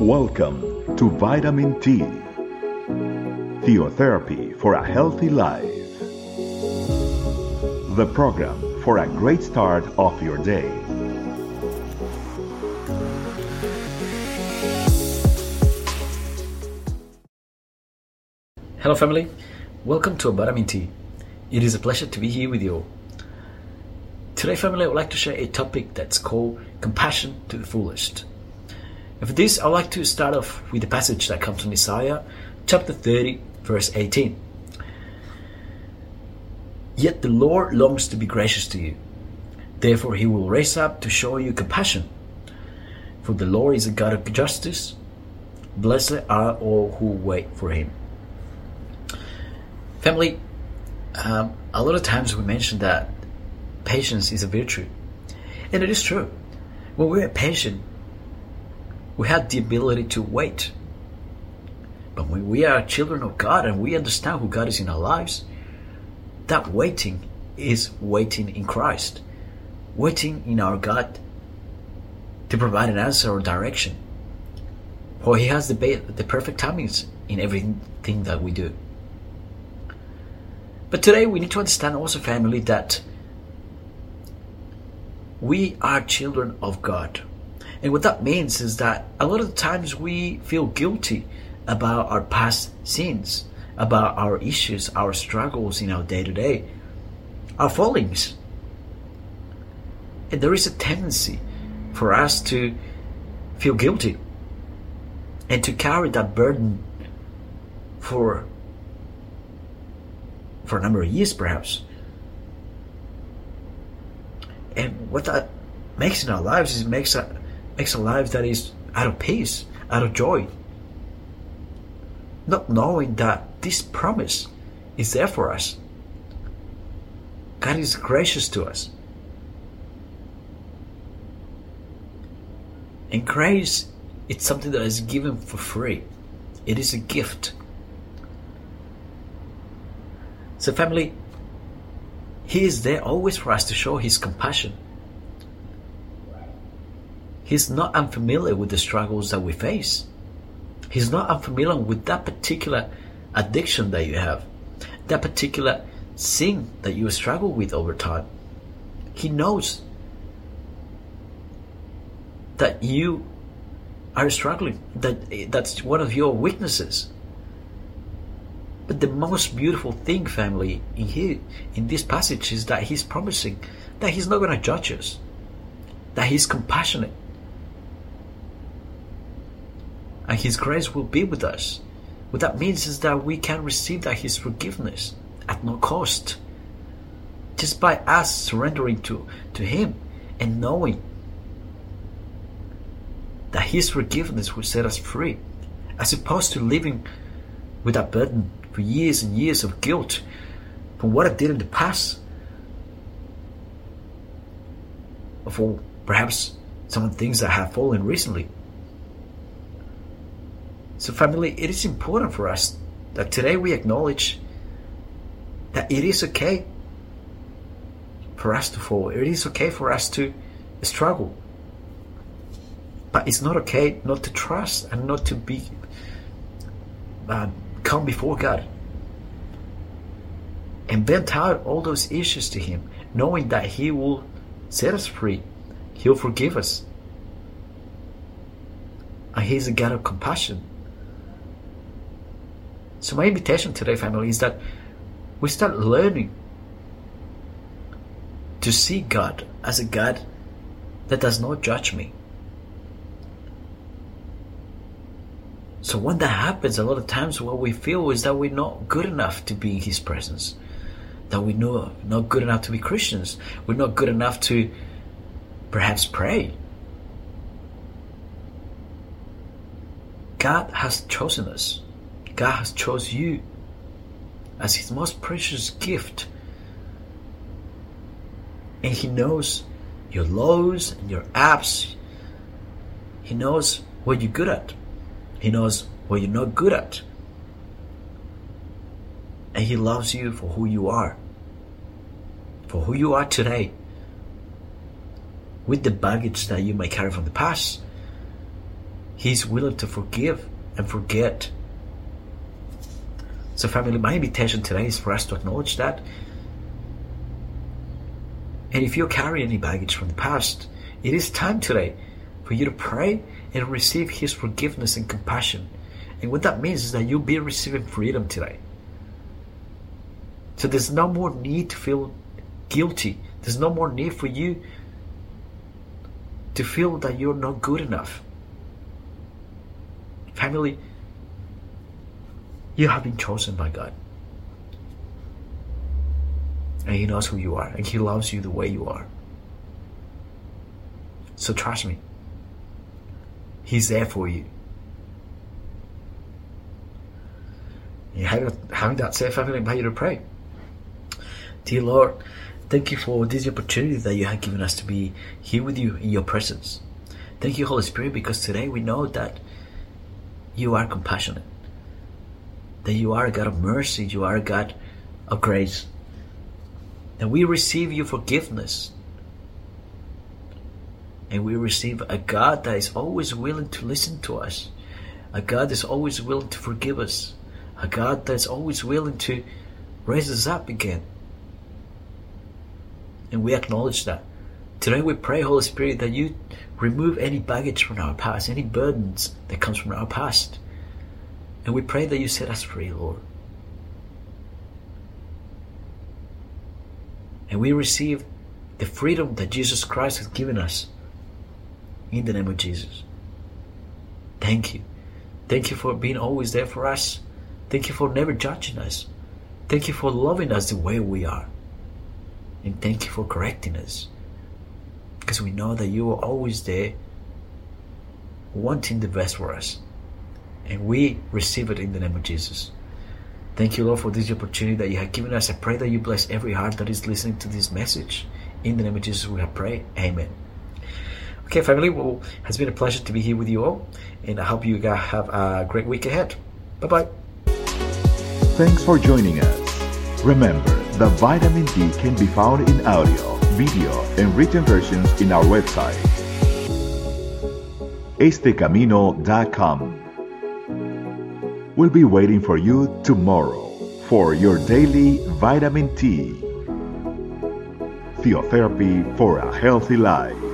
Welcome to Vitamin T, Theotherapy for a Healthy Life. The program for a great start of your day. Hello, family. Welcome to Vitamin T. It is a pleasure to be here with you. Today, family, I would like to share a topic that's called compassion to the foolish. And for this, I'd like to start off with a passage that comes from Isaiah chapter 30, verse 18. Yet the Lord longs to be gracious to you. Therefore, he will raise up to show you compassion. For the Lord is a God of justice. Blessed are all who wait for him. Family, um, a lot of times we mention that patience is a virtue. And it is true. When we are patient, we have the ability to wait. But when we are children of God and we understand who God is in our lives, that waiting is waiting in Christ, waiting in our God to provide an answer or direction. For He has the, the perfect timings in everything that we do. But today we need to understand also, family, that we are children of God. And what that means is that a lot of times we feel guilty about our past sins, about our issues, our struggles in our day to day, our fallings. And there is a tendency for us to feel guilty and to carry that burden for for a number of years perhaps. And what that makes in our lives is it makes a makes a life that is out of peace, out of joy. Not knowing that this promise is there for us. God is gracious to us. And grace it's something that is given for free. It is a gift. So, family, He is there always for us to show His compassion. He's not unfamiliar with the struggles that we face. He's not unfamiliar with that particular addiction that you have, that particular sin that you struggle with over time. He knows that you are struggling, that that's one of your weaknesses. But the most beautiful thing, family, in here, in this passage is that he's promising that he's not going to judge us, that he's compassionate, and his grace will be with us. What that means is that we can receive that his forgiveness at no cost, just by us surrendering to, to him and knowing that his forgiveness will set us free, as opposed to living with that burden for years and years of guilt from what I did in the past. Or for perhaps some of the things that have fallen recently. So, family, it is important for us that today we acknowledge that it is okay for us to fall. It is okay for us to struggle. But it's not okay not to trust and not to be uh, come before God and vent out all those issues to Him, knowing that He will set us free. He'll forgive us. And He's a God of compassion. So, my invitation today, family, is that we start learning to see God as a God that does not judge me. So when that happens, a lot of times what we feel is that we're not good enough to be in His presence. That we're not, not good enough to be Christians. We're not good enough to perhaps pray. God has chosen us. God has chosen you as His most precious gift. And He knows your lows and your ups. He knows what you're good at. He knows what you're not good at. And He loves you for who you are. For who you are today. With the baggage that you may carry from the past. He's willing to forgive and forget. So, family, my invitation today is for us to acknowledge that. And if you carry any baggage from the past, it is time today for you to pray and receive His forgiveness and compassion. And what that means is that you'll be receiving freedom today. So there's no more need to feel guilty. There's no more need for you to feel that you're not good enough. Family, you have been chosen by God. And He knows who you are, and He loves you the way you are. So trust me, He's there for you. And having that family, I invite you to pray. Dear Lord, thank you for this opportunity that you have given us to be here with you in your presence. Thank you, Holy Spirit, because today we know that you are compassionate, that you are a God of mercy, you are a God of grace, that we receive your forgiveness, and we receive a God that is always willing to listen to us, a God that is always willing to forgive us, a God that is always willing to raise us up again. And we acknowledge that. Today we pray, Holy Spirit, that you remove any baggage from our past, any burdens that comes from our past. And we pray that you set us free, Lord. And we receive the freedom that Jesus Christ has given us in the name of Jesus. Thank you. Thank you for being always there for us. Thank you for never judging us. Thank you for loving us the way we are. And thank you for correcting us. Because we know that you are always there wanting the best for us. And we receive it in the name of Jesus. Thank you, Lord, for this opportunity that you have given us. I pray that you bless every heart that is listening to this message. In the name of Jesus, we have prayed. Amen. Okay, family, well, it has been a pleasure to be here with you all, and I hope you guys have a great week ahead. Bye bye. Thanks for joining us. Remember, the vitamin T can be found in audio, video, and written versions in our website, estecamino.com. We'll be waiting for you tomorrow for your daily vitamin T. Theotherapy for a healthy life.